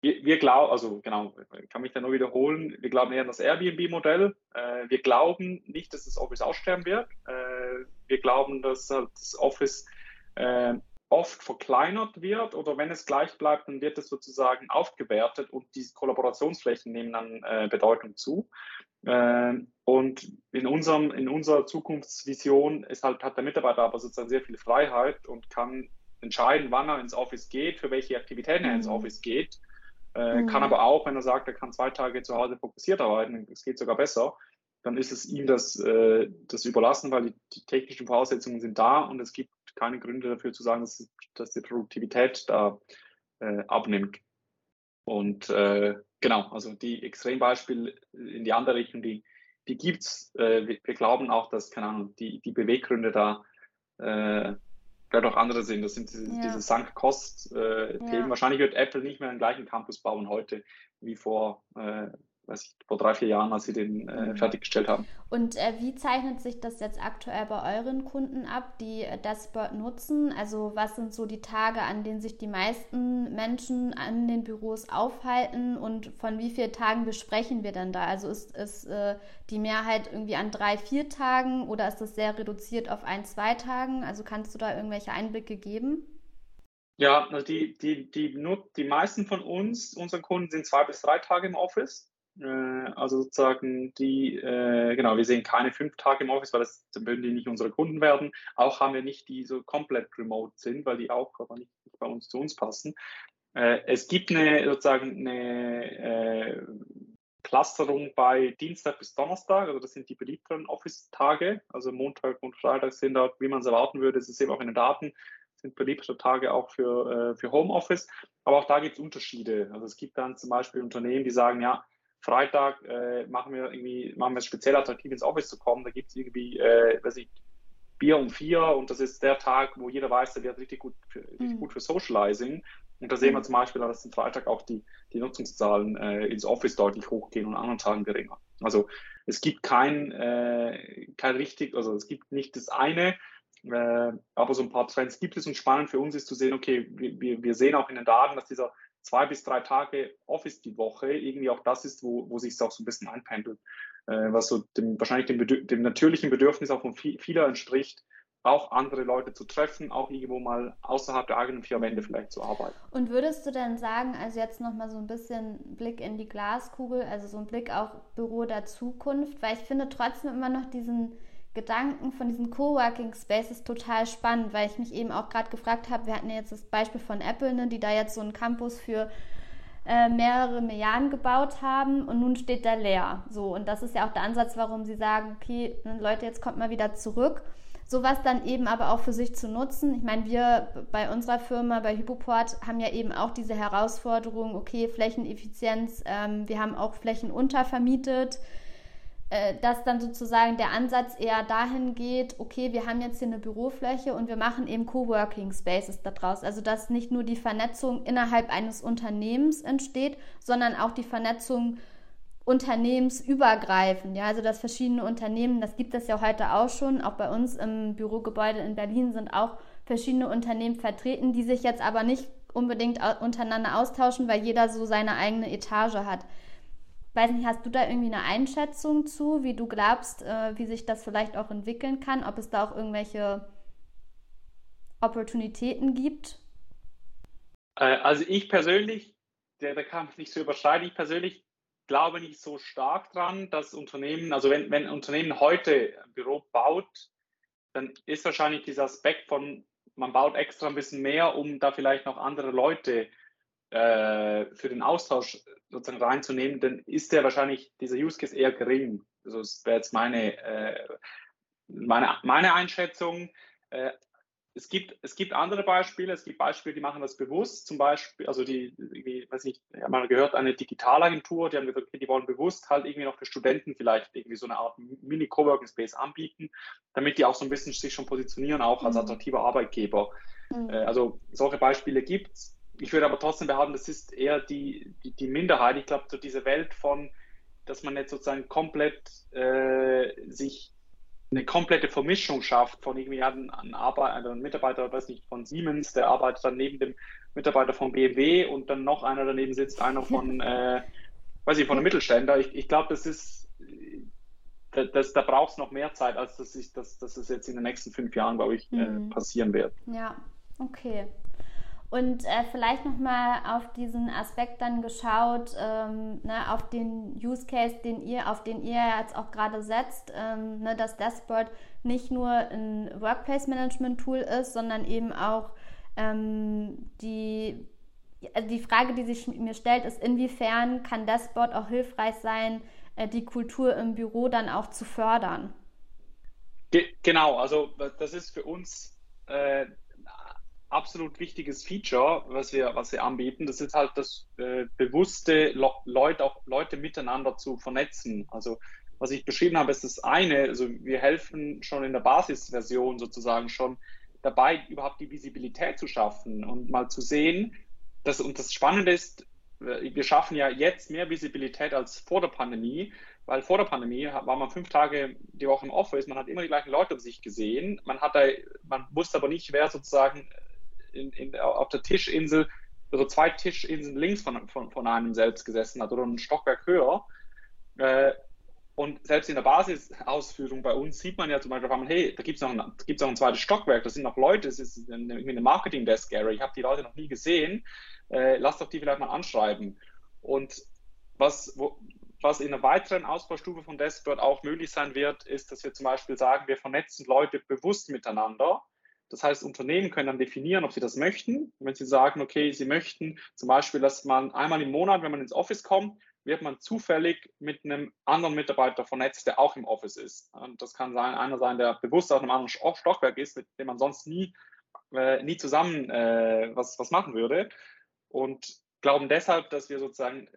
wir, wir glauben, also genau, kann mich da nur wiederholen, wir glauben eher an das Airbnb-Modell. Äh, wir glauben nicht, dass das Office aussterben wird. Äh, wir glauben, dass halt das Office äh, oft verkleinert wird oder wenn es gleich bleibt, dann wird es sozusagen aufgewertet und die Kollaborationsflächen nehmen dann äh, Bedeutung zu. Äh, und in, unserem, in unserer Zukunftsvision ist halt, hat der Mitarbeiter aber sozusagen sehr viel Freiheit und kann entscheiden, wann er ins Office geht, für welche Aktivitäten er ins mhm. Office geht äh, mhm. Kann aber auch, wenn er sagt, er kann zwei Tage zu Hause fokussiert arbeiten, es geht sogar besser, dann ist es ihm das, äh, das überlassen, weil die, die, technischen Voraussetzungen sind da und es gibt keine Gründe dafür zu sagen, dass, dass die Produktivität da äh, abnimmt. Und äh, genau, also die Extrembeispiele in die andere Richtung, die, die gibt es. Äh, wir, wir, glauben auch, dass, keine Ahnung, die, die Beweggründe da äh, vielleicht auch andere sind. Das sind diese, ja. diese Sunk-Cost-Themen. Ja. Wahrscheinlich wird Apple nicht mehr den gleichen Campus bauen heute wie vor äh, weiß ich, vor drei, vier Jahren, als sie den äh, mhm. fertiggestellt haben. Und äh, wie zeichnet sich das jetzt aktuell bei euren Kunden ab, die äh, das Bird nutzen? Also was sind so die Tage, an denen sich die meisten Menschen an den Büros aufhalten und von wie vielen Tagen besprechen wir dann da? Also ist, ist äh, die Mehrheit irgendwie an drei, vier Tagen oder ist das sehr reduziert auf ein, zwei Tagen? Also kannst du da irgendwelche Einblicke geben? Ja, also die, die, die, die, die meisten von uns, unseren Kunden, sind zwei bis drei Tage im Office. Äh, also sozusagen die, äh, genau, wir sehen keine fünf Tage im Office, weil das, würden die nicht unsere Kunden werden. Auch haben wir nicht die so komplett remote sind, weil die auch aber nicht, nicht bei uns zu uns passen. Äh, es gibt eine sozusagen eine äh, Clusterung bei Dienstag bis Donnerstag, also das sind die beliebteren Office-Tage. Also Montag und Freitag sind dort, wie man es erwarten würde, es ist eben auch in den Daten, sind beliebte Tage auch für, äh, für Homeoffice. Aber auch da gibt es Unterschiede. Also es gibt dann zum Beispiel Unternehmen, die sagen, ja, Freitag äh, machen wir irgendwie, machen wir es speziell attraktiv ins Office zu kommen. Da gibt es irgendwie, äh, weiß ich, Bier um vier und das ist der Tag, wo jeder weiß, der wird richtig gut für, richtig mhm. gut für Socializing. Und da sehen wir mhm. zum Beispiel, dass am Freitag auch die, die Nutzungszahlen äh, ins Office deutlich hochgehen und an anderen Tagen geringer. Also es gibt kein, äh, kein richtig, also es gibt nicht das eine, äh, aber so ein paar Trends gibt es und spannend für uns ist zu sehen, okay, wir, wir sehen auch in den Daten, dass dieser zwei bis drei Tage Office die Woche irgendwie auch das ist, wo, wo sich es auch so ein bisschen einpendelt, äh, was so dem, wahrscheinlich dem, dem natürlichen Bedürfnis auch von vieler entspricht, auch andere Leute zu treffen, auch irgendwo mal außerhalb der eigenen vier Wände vielleicht zu arbeiten. Und würdest du denn sagen, also jetzt nochmal so ein bisschen Blick in die Glaskugel, also so ein Blick auch Büro der Zukunft, weil ich finde trotzdem immer noch diesen Gedanken von diesen Coworking Spaces total spannend, weil ich mich eben auch gerade gefragt habe, wir hatten ja jetzt das Beispiel von Apple, ne, die da jetzt so einen Campus für äh, mehrere Milliarden gebaut haben und nun steht der leer. So, und das ist ja auch der Ansatz, warum sie sagen, okay, ne, Leute, jetzt kommt mal wieder zurück sowas dann eben aber auch für sich zu nutzen. Ich meine, wir bei unserer Firma, bei Hypoport, haben ja eben auch diese Herausforderung, okay, Flächeneffizienz, ähm, wir haben auch Flächen untervermietet, dass dann sozusagen der Ansatz eher dahin geht, okay, wir haben jetzt hier eine Bürofläche und wir machen eben Coworking Spaces daraus. Also dass nicht nur die Vernetzung innerhalb eines Unternehmens entsteht, sondern auch die Vernetzung unternehmensübergreifend. Ja, also dass verschiedene Unternehmen, das gibt es ja heute auch schon, auch bei uns im Bürogebäude in Berlin sind auch verschiedene Unternehmen vertreten, die sich jetzt aber nicht unbedingt untereinander austauschen, weil jeder so seine eigene Etage hat. Weiß nicht, hast du da irgendwie eine Einschätzung zu, wie du glaubst, äh, wie sich das vielleicht auch entwickeln kann, ob es da auch irgendwelche Opportunitäten gibt? Äh, also ich persönlich, der, der kann nicht so überschreiten, ich persönlich glaube nicht so stark dran, dass Unternehmen, also wenn, wenn ein Unternehmen heute ein Büro baut, dann ist wahrscheinlich dieser Aspekt von, man baut extra ein bisschen mehr, um da vielleicht noch andere Leute äh, für den Austausch sozusagen reinzunehmen, dann ist der wahrscheinlich, dieser Use Case eher gering. Also das wäre jetzt meine, äh, meine, meine Einschätzung. Äh, es gibt, es gibt andere Beispiele, es gibt Beispiele, die machen das bewusst, zum Beispiel, also die, wie, weiß nicht, ich habe mal gehört, eine Digitalagentur, die haben gesagt, okay, die wollen bewusst halt irgendwie noch für Studenten vielleicht irgendwie so eine Art Mini-Coworking-Space anbieten, damit die auch so ein bisschen sich schon positionieren, auch als mhm. attraktiver Arbeitgeber. Mhm. Äh, also solche Beispiele gibt es. Ich würde aber trotzdem behaupten, das ist eher die, die, die Minderheit. Ich glaube, so diese Welt von, dass man jetzt sozusagen komplett äh, sich eine komplette Vermischung schafft von irgendwie einem, einem Arbeiter, einem Mitarbeiter, weiß nicht, von Siemens, der arbeitet dann neben dem Mitarbeiter von BMW und dann noch einer daneben sitzt, einer von, äh, weiß ich, von einem Mittelständler. Ich, ich glaube, das ist, das, das da braucht es noch mehr Zeit, als dass, ich, dass, dass es jetzt in den nächsten fünf Jahren, glaube ich, äh, mhm. passieren wird. Ja, okay. Und äh, vielleicht nochmal auf diesen Aspekt dann geschaut, ähm, ne, auf den Use Case, den ihr, auf den ihr jetzt auch gerade setzt, ähm, ne, dass Dashboard nicht nur ein Workplace Management Tool ist, sondern eben auch ähm, die, also die Frage, die sich mir stellt, ist, inwiefern kann Dashboard auch hilfreich sein, äh, die Kultur im Büro dann auch zu fördern? Ge genau, also das ist für uns äh, absolut wichtiges Feature, was wir, was wir anbieten. Das ist halt das äh, bewusste Leute, auch Leute miteinander zu vernetzen. Also was ich beschrieben habe, ist das eine. Also wir helfen schon in der Basisversion sozusagen schon dabei, überhaupt die Visibilität zu schaffen und mal zu sehen, dass, und das Spannende ist, äh, wir schaffen ja jetzt mehr Visibilität als vor der Pandemie, weil vor der Pandemie war man fünf Tage die Woche im Office, man hat immer die gleichen Leute um sich gesehen, man hat man wusste aber nicht, wer sozusagen in, in, auf der Tischinsel, also zwei Tischinseln links von, von, von einem selbst gesessen hat oder ein Stockwerk höher. Äh, und selbst in der Basisausführung bei uns sieht man ja zum Beispiel, hey, da gibt es noch, ein, noch ein zweites Stockwerk, da sind noch Leute, es ist eine, Marketing-Desk-Area, ich habe die Leute noch nie gesehen, äh, lasst doch die vielleicht mal anschreiben. Und was, wo, was in einer weiteren Ausbaustufe von Deskboard auch möglich sein wird, ist, dass wir zum Beispiel sagen, wir vernetzen Leute bewusst miteinander das heißt, Unternehmen können dann definieren, ob sie das möchten. wenn sie sagen, okay, sie möchten zum Beispiel, dass man einmal im Monat, wenn man ins Office kommt, wird man zufällig mit einem anderen Mitarbeiter vernetzt, der auch im Office ist. Und das kann sein, einer sein, der bewusst auf einem anderen Stockwerk ist, mit dem man sonst nie, äh, nie zusammen äh, was, was machen würde. Und glauben deshalb, dass wir sozusagen,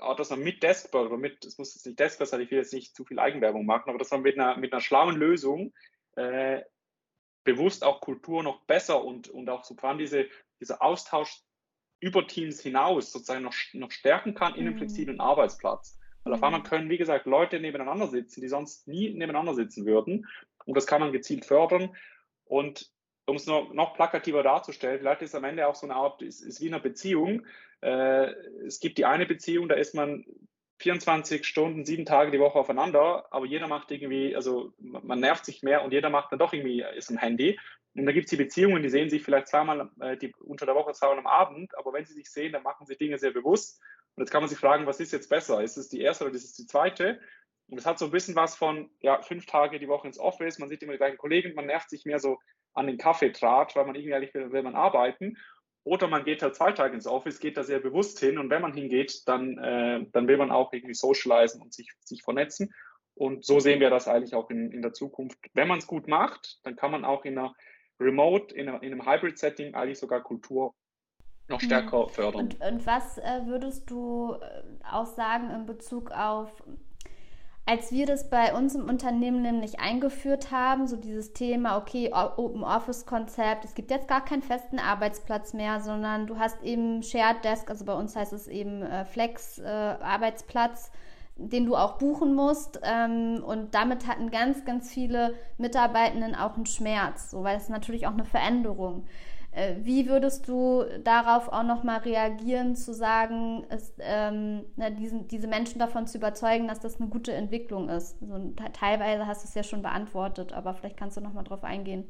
auch dass man mit Deskboard oder mit, es muss jetzt nicht Deskboard sein, ich will jetzt nicht zu viel Eigenwerbung machen, aber dass man mit einer, mit einer schlauen Lösung äh, bewusst auch Kultur noch besser und, und auch so vor allem diese, dieser Austausch über Teams hinaus sozusagen noch, noch stärken kann in einem mhm. flexiblen Arbeitsplatz. Weil auf einmal mhm. können, wie gesagt, Leute nebeneinander sitzen, die sonst nie nebeneinander sitzen würden. Und das kann man gezielt fördern. Und um es noch, noch plakativer darzustellen, vielleicht ist am Ende auch so eine Art, ist, ist wie eine Beziehung. Äh, es gibt die eine Beziehung, da ist man 24 Stunden, sieben Tage die Woche aufeinander, aber jeder macht irgendwie, also man nervt sich mehr und jeder macht dann doch irgendwie ist ein Handy. Und da gibt es die Beziehungen, die sehen sich vielleicht zweimal äh, die, unter der Woche, zweimal am Abend, aber wenn sie sich sehen, dann machen sie Dinge sehr bewusst. Und jetzt kann man sich fragen, was ist jetzt besser? Ist es die erste oder ist es die zweite? Und es hat so ein bisschen was von, ja, fünf Tage die Woche ins Office, man sieht immer die gleichen Kollegen, man nervt sich mehr so an den Kaffeetrat, weil man irgendwie will man arbeiten. Oder man geht halt zwei Tage ins Office, geht da sehr bewusst hin und wenn man hingeht, dann, äh, dann will man auch irgendwie socialisen und sich, sich vernetzen. Und so sehen wir das eigentlich auch in, in der Zukunft. Wenn man es gut macht, dann kann man auch in einer Remote, in, einer, in einem Hybrid-Setting eigentlich sogar Kultur noch mhm. stärker fördern. Und, und was äh, würdest du äh, auch sagen in Bezug auf als wir das bei uns im Unternehmen nämlich eingeführt haben, so dieses Thema, okay, Open Office Konzept, es gibt jetzt gar keinen festen Arbeitsplatz mehr, sondern du hast eben Shared Desk, also bei uns heißt es eben äh, Flex äh, Arbeitsplatz, den du auch buchen musst. Ähm, und damit hatten ganz, ganz viele Mitarbeitenden auch einen Schmerz, so, weil es natürlich auch eine Veränderung. Äh, wie würdest du darauf auch nochmal reagieren, zu sagen, es, ähm, na, diesen, diese Menschen davon zu überzeugen, dass das eine gute Entwicklung ist? Also, teilweise hast du es ja schon beantwortet, aber vielleicht kannst du nochmal drauf eingehen.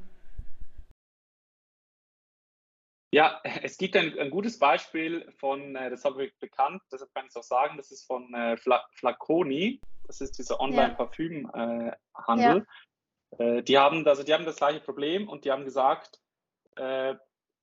Ja, es gibt ein, ein gutes Beispiel von, äh, das habe ich bekannt, deshalb kann ich es auch sagen, das ist von äh, Flaconi, das ist dieser Online-Parfüm-Handel. Ja. Äh, die, haben, also die haben das gleiche Problem und die haben gesagt, äh,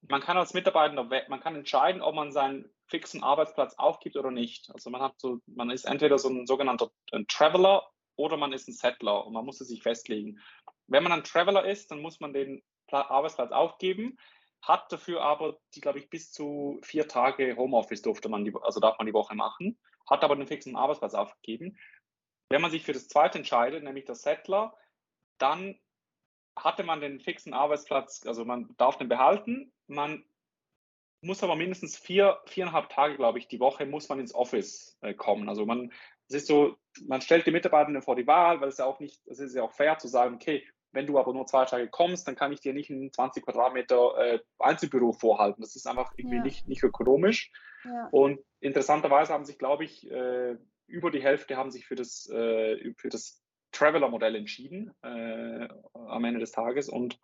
man kann als Mitarbeiter, man kann entscheiden, ob man seinen fixen Arbeitsplatz aufgibt oder nicht. Also man hat so, man ist entweder so ein sogenannter ein Traveler oder man ist ein Settler und man muss es sich festlegen. Wenn man ein Traveler ist, dann muss man den Arbeitsplatz aufgeben, hat dafür aber, die glaube ich, bis zu vier Tage Homeoffice durfte man, die, also darf man die Woche machen, hat aber den fixen Arbeitsplatz aufgegeben. Wenn man sich für das zweite entscheidet, nämlich der Settler, dann hatte man den fixen Arbeitsplatz, also man darf den behalten, man muss aber mindestens vier, viereinhalb Tage, glaube ich, die Woche muss man ins Office äh, kommen. Also man, es ist so, man stellt die Mitarbeitenden vor die Wahl, weil es ja auch nicht, es ist ja auch fair zu sagen, okay, wenn du aber nur zwei Tage kommst, dann kann ich dir nicht ein 20 Quadratmeter äh, Einzelbüro vorhalten. Das ist einfach irgendwie ja. nicht, nicht ökonomisch. Ja. Und interessanterweise haben sich, glaube ich, äh, über die Hälfte haben sich für das, äh, für das Traveler-Modell entschieden äh, am Ende des Tages. Und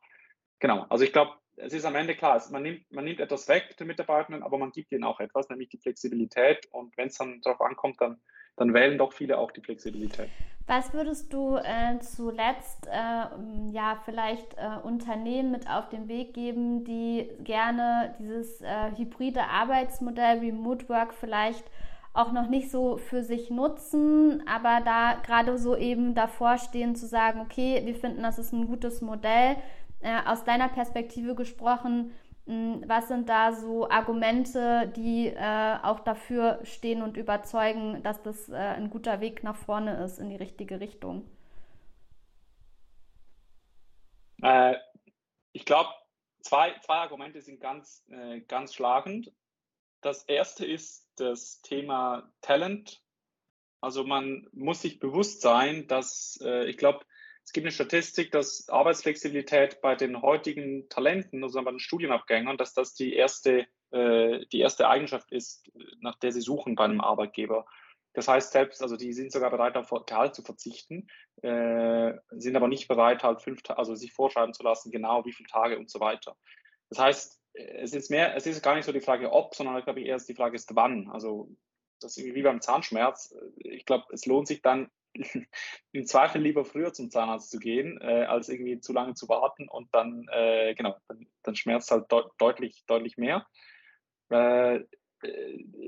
genau, also ich glaube, es ist am Ende klar, man nimmt, man nimmt etwas weg den Mitarbeitenden, aber man gibt ihnen auch etwas, nämlich die Flexibilität. Und wenn es dann darauf ankommt, dann, dann wählen doch viele auch die Flexibilität. Was würdest du äh, zuletzt äh, ja vielleicht äh, Unternehmen mit auf den Weg geben, die gerne dieses äh, hybride Arbeitsmodell Remote Work vielleicht auch noch nicht so für sich nutzen, aber da gerade so eben davor stehen zu sagen, okay, wir finden, das ist ein gutes Modell. Äh, aus deiner Perspektive gesprochen, mh, was sind da so Argumente, die äh, auch dafür stehen und überzeugen, dass das äh, ein guter Weg nach vorne ist in die richtige Richtung? Äh, ich glaube, zwei, zwei Argumente sind ganz, äh, ganz schlagend. Das erste ist das Thema Talent. Also man muss sich bewusst sein, dass äh, ich glaube, es gibt eine Statistik, dass Arbeitsflexibilität bei den heutigen Talenten, also bei den Studienabgängern, dass das die erste, äh, die erste Eigenschaft ist, nach der sie suchen bei einem Arbeitgeber. Das heißt selbst, also die sind sogar bereit, auf Gehalt zu verzichten, äh, sind aber nicht bereit, halt fünf, also sich vorschreiben zu lassen, genau wie viele Tage und so weiter. Das heißt, es ist mehr, es ist gar nicht so die Frage ob, sondern ich glaube eher die Frage ist wann. Also das ist wie beim Zahnschmerz. Ich glaube, es lohnt sich dann im Zweifel lieber früher zum Zahnarzt zu gehen, äh, als irgendwie zu lange zu warten und dann, äh, genau, dann, dann schmerzt halt de deutlich, deutlich mehr. Äh,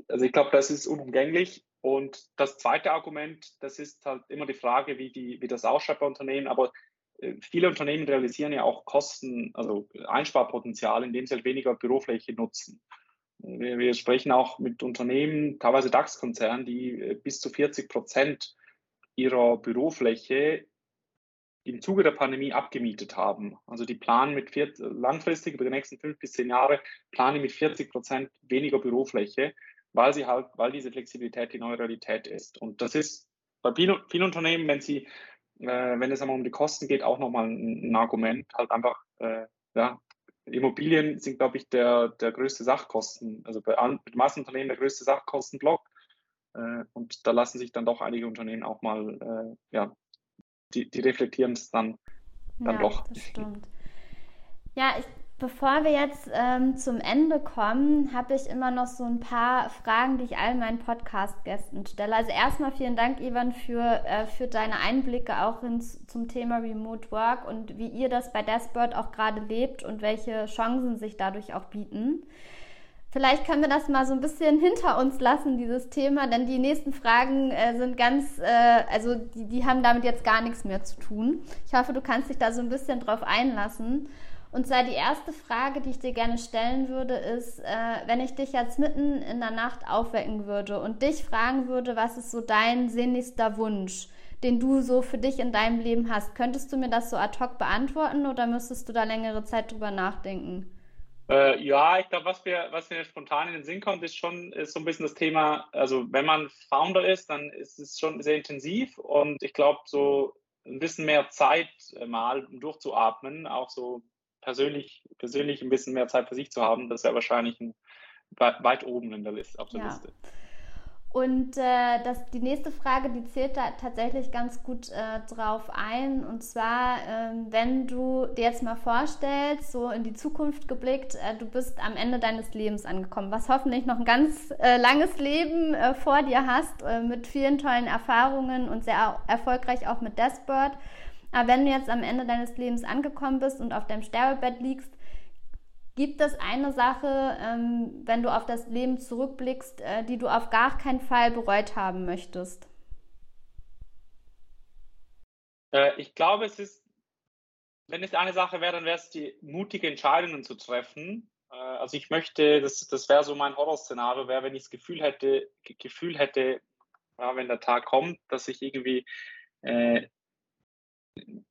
also ich glaube, das ist unumgänglich. Und das zweite Argument, das ist halt immer die Frage, wie, die, wie das ausschaut bei Unternehmen. Aber viele Unternehmen realisieren ja auch Kosten, also Einsparpotenzial, indem sie halt weniger Bürofläche nutzen. Wir, wir sprechen auch mit Unternehmen, teilweise DAX-Konzernen, die äh, bis zu 40 Prozent ihrer Bürofläche im Zuge der Pandemie abgemietet haben. Also die planen mit vier, langfristig über die nächsten fünf bis zehn Jahre planen mit 40 Prozent weniger Bürofläche, weil sie halt, weil diese Flexibilität die neue Realität ist. Und das ist bei vielen Unternehmen, wenn sie äh, wenn es einmal um die Kosten geht, auch nochmal ein, ein Argument, halt einfach, äh, ja, Immobilien sind, glaube ich, der, der größte Sachkosten, also bei, bei Massenunternehmen der größte Sachkostenblock. Äh, und da lassen sich dann doch einige Unternehmen auch mal, äh, ja, die, die reflektieren es dann, dann ja, doch. Das stimmt. Ja, ich Bevor wir jetzt ähm, zum Ende kommen, habe ich immer noch so ein paar Fragen, die ich all meinen Podcast-Gästen stelle. Also erstmal vielen Dank, Ivan, für, äh, für deine Einblicke auch ins, zum Thema Remote Work und wie ihr das bei Dashboard auch gerade lebt und welche Chancen sich dadurch auch bieten. Vielleicht können wir das mal so ein bisschen hinter uns lassen, dieses Thema, denn die nächsten Fragen äh, sind ganz, äh, also die, die haben damit jetzt gar nichts mehr zu tun. Ich hoffe, du kannst dich da so ein bisschen drauf einlassen. Und zwar die erste Frage, die ich dir gerne stellen würde, ist, äh, wenn ich dich jetzt mitten in der Nacht aufwecken würde und dich fragen würde, was ist so dein sinnlichster Wunsch, den du so für dich in deinem Leben hast, könntest du mir das so ad hoc beantworten oder müsstest du da längere Zeit drüber nachdenken? Äh, ja, ich glaube, was mir, was mir spontan in den Sinn kommt, ist schon ist so ein bisschen das Thema, also wenn man Founder ist, dann ist es schon sehr intensiv und ich glaube, so ein bisschen mehr Zeit mal, durchzuatmen, auch so persönlich, persönlich ein bisschen mehr Zeit für sich zu haben, das wäre wahrscheinlich ein, weit oben in der Liste, auf der ja. Liste. Und äh, das, die nächste Frage, die zählt da tatsächlich ganz gut äh, drauf ein. Und zwar, äh, wenn du dir jetzt mal vorstellst, so in die Zukunft geblickt, äh, du bist am Ende deines Lebens angekommen, was hoffentlich noch ein ganz äh, langes Leben äh, vor dir hast, mit vielen tollen Erfahrungen und sehr erfolgreich auch mit Dashboard. Aber wenn du jetzt am Ende deines Lebens angekommen bist und auf deinem Sterbebett liegst, gibt es eine Sache, ähm, wenn du auf das Leben zurückblickst, äh, die du auf gar keinen Fall bereut haben möchtest? Äh, ich glaube, es ist, wenn es eine Sache wäre, dann wäre es die mutige Entscheidungen zu treffen. Äh, also ich möchte, das, das wäre so mein Horrorszenario, wäre, wenn ich das Gefühl hätte, Gefühl hätte, ja, wenn der Tag kommt, dass ich irgendwie äh,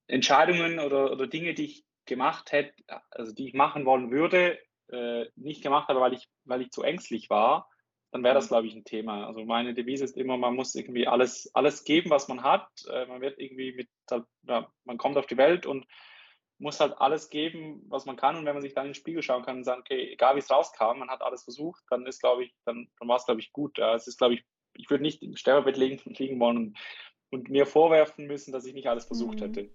Entscheidungen oder, oder Dinge, die ich gemacht hätte, also die ich machen wollen würde, äh, nicht gemacht habe, weil ich, weil ich zu ängstlich war, dann wäre das, mhm. glaube ich, ein Thema. Also meine Devise ist immer, man muss irgendwie alles, alles geben, was man hat. Äh, man wird irgendwie mit, ja, man kommt auf die Welt und muss halt alles geben, was man kann. Und wenn man sich dann in den Spiegel schauen kann und sagen, okay, egal wie es rauskam, man hat alles versucht, dann ist, glaube ich, dann, dann war es, glaube ich, gut. Ja, es ist, glaube ich, ich würde nicht im Sterbebett liegen, liegen wollen und und mir vorwerfen müssen, dass ich nicht alles versucht mhm. hätte.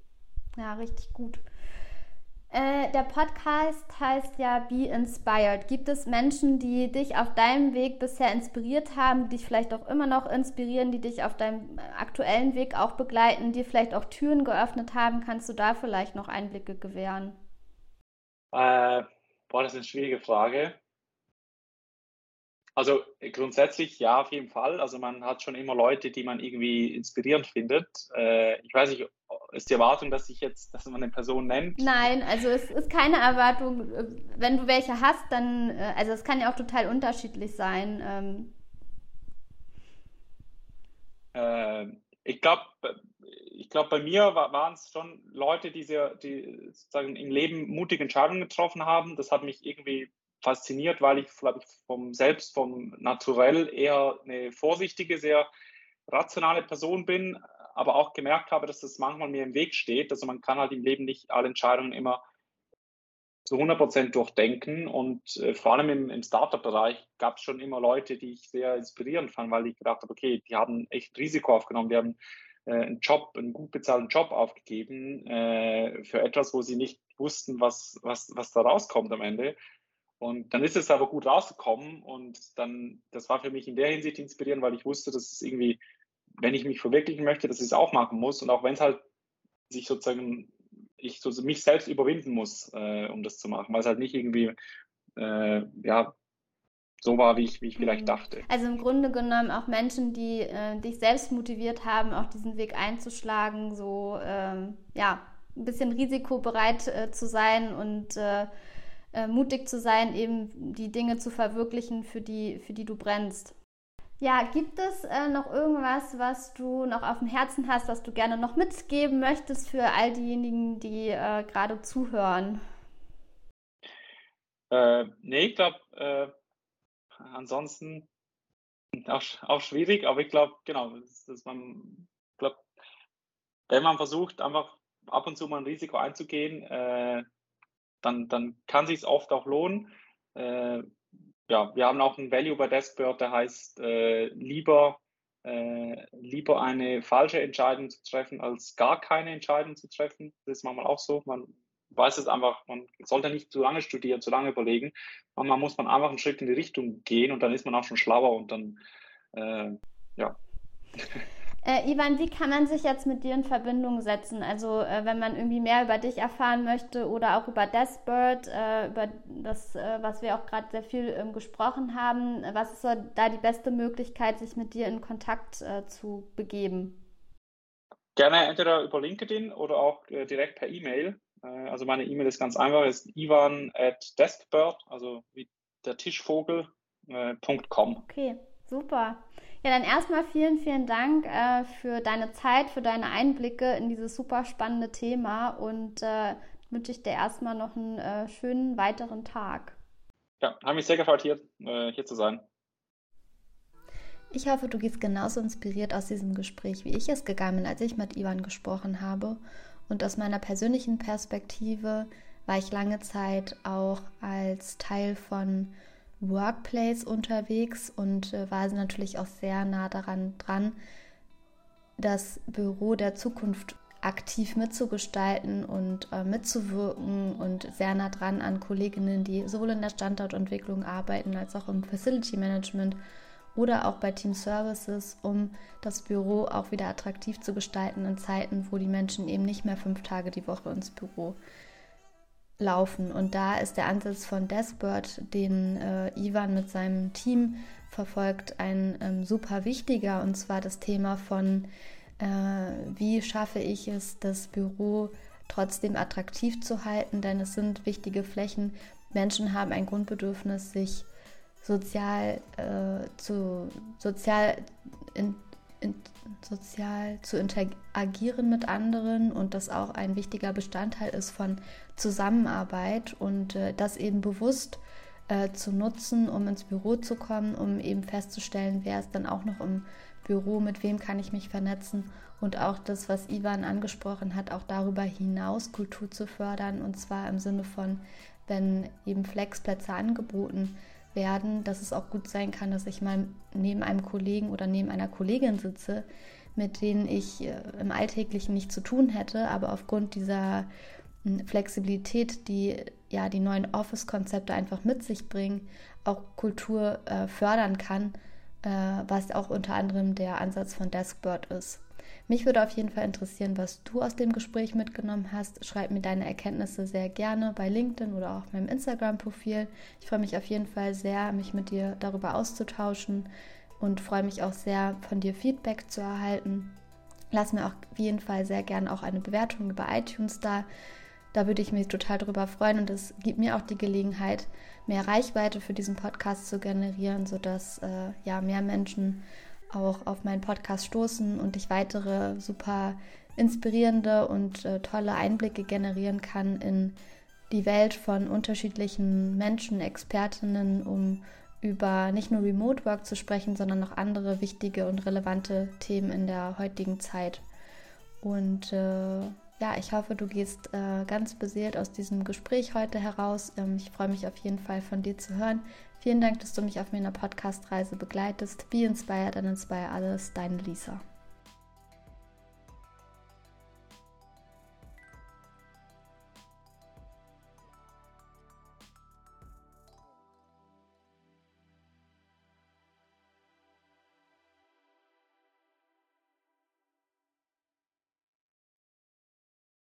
Ja, richtig gut. Äh, der Podcast heißt ja Be Inspired. Gibt es Menschen, die dich auf deinem Weg bisher inspiriert haben, die dich vielleicht auch immer noch inspirieren, die dich auf deinem aktuellen Weg auch begleiten, die vielleicht auch Türen geöffnet haben? Kannst du da vielleicht noch Einblicke gewähren? Äh, boah, das ist eine schwierige Frage. Also äh, grundsätzlich ja, auf jeden Fall. Also man hat schon immer Leute, die man irgendwie inspirierend findet. Äh, ich weiß nicht, ist die Erwartung, dass ich jetzt, dass man eine Person nennt? Nein, also es ist keine Erwartung. Wenn du welche hast, dann, äh, also es kann ja auch total unterschiedlich sein. Ähm. Äh, ich glaube, ich glaube, bei mir waren es schon Leute, die, sehr, die sozusagen im Leben mutige Entscheidungen getroffen haben. Das hat mich irgendwie fasziniert, weil ich, ich, vom selbst, vom Naturell eher eine vorsichtige, sehr rationale Person bin, aber auch gemerkt habe, dass das manchmal mir im Weg steht. Also man kann halt im Leben nicht alle Entscheidungen immer zu 100 Prozent durchdenken. Und äh, vor allem im, im Startup-Bereich gab es schon immer Leute, die ich sehr inspirierend fand, weil ich gedacht habe, okay, die haben echt Risiko aufgenommen, die haben äh, einen Job, einen gut bezahlten Job aufgegeben äh, für etwas, wo sie nicht wussten, was, was, was da rauskommt am Ende. Und dann ist es aber gut rausgekommen und dann, das war für mich in der Hinsicht inspirierend, weil ich wusste, dass es irgendwie, wenn ich mich verwirklichen möchte, dass ich es auch machen muss und auch wenn es halt sich sozusagen, ich so mich selbst überwinden muss, äh, um das zu machen, weil es halt nicht irgendwie, äh, ja, so war, wie ich, wie ich vielleicht mhm. dachte. Also im Grunde genommen auch Menschen, die äh, dich selbst motiviert haben, auch diesen Weg einzuschlagen, so, ähm, ja, ein bisschen risikobereit äh, zu sein und äh, mutig zu sein, eben die Dinge zu verwirklichen, für die, für die du brennst. Ja, gibt es äh, noch irgendwas, was du noch auf dem Herzen hast, was du gerne noch mitgeben möchtest für all diejenigen, die äh, gerade zuhören? Äh, nee, ich glaube, äh, ansonsten auch, auch, schwierig, aber ich glaube, genau, dass man, glaub, wenn man versucht, einfach ab und zu mal ein Risiko einzugehen, äh, dann, dann kann sich oft auch lohnen. Äh, ja, wir haben auch ein Value bei Deskbird, der heißt äh, lieber, äh, lieber eine falsche Entscheidung zu treffen, als gar keine Entscheidung zu treffen. Das ist manchmal auch so. Man weiß es einfach, man sollte nicht zu lange studieren, zu lange überlegen. Manchmal muss man einfach einen Schritt in die Richtung gehen und dann ist man auch schon schlauer und dann, äh, ja. Äh, Ivan, wie kann man sich jetzt mit dir in Verbindung setzen? Also äh, wenn man irgendwie mehr über dich erfahren möchte oder auch über Deathbird, äh, über das, äh, was wir auch gerade sehr viel ähm, gesprochen haben, was ist so da die beste Möglichkeit, sich mit dir in Kontakt äh, zu begeben? Gerne entweder über LinkedIn oder auch äh, direkt per E-Mail. also meine E-Mail ist ganz einfach, ist ivan at deskbird, also wie der Tischvogel.com. okay, super. Ja, dann erstmal vielen, vielen Dank äh, für deine Zeit, für deine Einblicke in dieses super spannende Thema und äh, wünsche ich dir erstmal noch einen äh, schönen weiteren Tag. Ja, habe mich sehr gefreut, hier, äh, hier zu sein. Ich hoffe, du gehst genauso inspiriert aus diesem Gespräch, wie ich es gegangen bin, als ich mit Ivan gesprochen habe. Und aus meiner persönlichen Perspektive war ich lange Zeit auch als Teil von Workplace unterwegs und äh, war natürlich auch sehr nah daran dran, das Büro der Zukunft aktiv mitzugestalten und äh, mitzuwirken und sehr nah dran an Kolleginnen, die sowohl in der Standortentwicklung arbeiten als auch im Facility Management oder auch bei Team Services, um das Büro auch wieder attraktiv zu gestalten in Zeiten, wo die Menschen eben nicht mehr fünf Tage die Woche ins Büro laufen. Und da ist der Ansatz von Deskbird, den äh, Ivan mit seinem Team verfolgt, ein ähm, super wichtiger. Und zwar das Thema von, äh, wie schaffe ich es, das Büro trotzdem attraktiv zu halten, denn es sind wichtige Flächen. Menschen haben ein Grundbedürfnis, sich sozial äh, zu sozial in, in, sozial zu interagieren mit anderen und das auch ein wichtiger Bestandteil ist von Zusammenarbeit und äh, das eben bewusst äh, zu nutzen, um ins Büro zu kommen, um eben festzustellen, wer ist dann auch noch im Büro, mit wem kann ich mich vernetzen und auch das, was Ivan angesprochen hat, auch darüber hinaus Kultur zu fördern und zwar im Sinne von, wenn eben Flexplätze angeboten werden, dass es auch gut sein kann, dass ich mal neben einem Kollegen oder neben einer Kollegin sitze, mit denen ich äh, im Alltäglichen nichts zu tun hätte, aber aufgrund dieser hm, Flexibilität, die ja die neuen Office-Konzepte einfach mit sich bringen, auch Kultur äh, fördern kann, äh, was auch unter anderem der Ansatz von Deskbird ist. Mich würde auf jeden Fall interessieren, was du aus dem Gespräch mitgenommen hast. Schreib mir deine Erkenntnisse sehr gerne bei LinkedIn oder auch meinem Instagram-Profil. Ich freue mich auf jeden Fall sehr, mich mit dir darüber auszutauschen und freue mich auch sehr, von dir Feedback zu erhalten. Lass mir auf jeden Fall sehr gerne auch eine Bewertung über iTunes da. Da würde ich mich total darüber freuen und es gibt mir auch die Gelegenheit, mehr Reichweite für diesen Podcast zu generieren, sodass äh, ja mehr Menschen auch auf meinen Podcast stoßen und ich weitere super inspirierende und äh, tolle Einblicke generieren kann in die Welt von unterschiedlichen Menschen, Expertinnen, um über nicht nur Remote Work zu sprechen, sondern noch andere wichtige und relevante Themen in der heutigen Zeit. Und äh, ja, ich hoffe, du gehst äh, ganz beseelt aus diesem Gespräch heute heraus. Ähm, ich freue mich auf jeden Fall von dir zu hören. Vielen Dank, dass du mich auf meiner Podcast-Reise begleitest. Be inspired and inspire others. Deine Lisa.